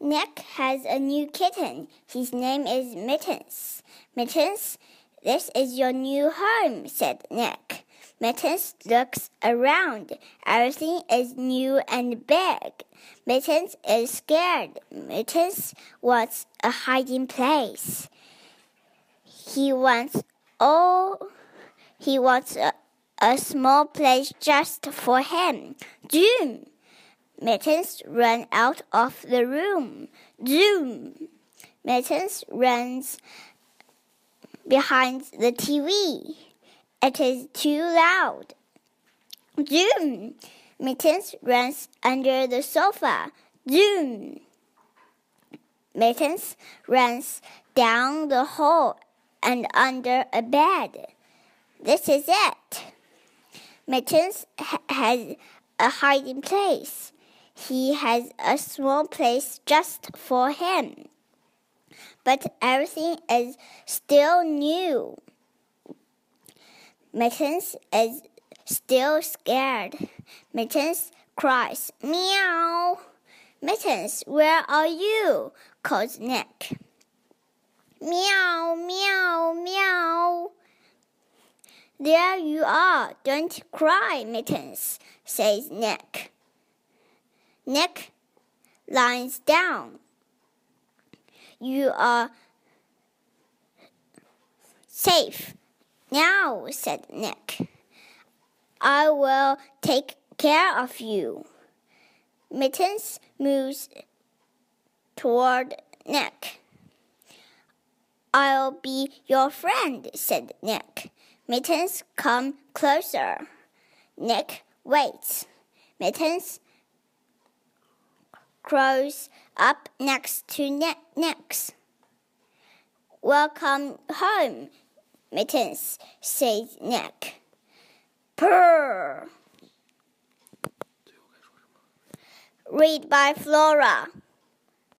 Nick has a new kitten. His name is Mittens. Mittens, this is your new home, said Nick. Mittens looks around. Everything is new and big. Mittens is scared. Mittens wants a hiding place. He wants all he wants a, a small place just for him. Zoom! Mittens ran out of the room. Zoom! Mittens runs behind the TV. It is too loud. Zoom! Mittens runs under the sofa. Zoom! Mittens runs down the hall and under a bed. This is it. Mittens ha has a hiding place. He has a small place just for him. But everything is still new. Mittens is still scared. Mittens cries, Meow! Mittens, where are you? calls Nick. Meow, meow, meow. There you are. Don't cry, Mittens, says Nick. Nick lies down. You are safe now, said Nick. I will take care of you. Mittens moves toward Nick. I'll be your friend, said Nick. Mittens come closer. Nick waits. Mittens grows up next to Nick's. Welcome home, Mittens, says Nick. Purr. Read by Flora.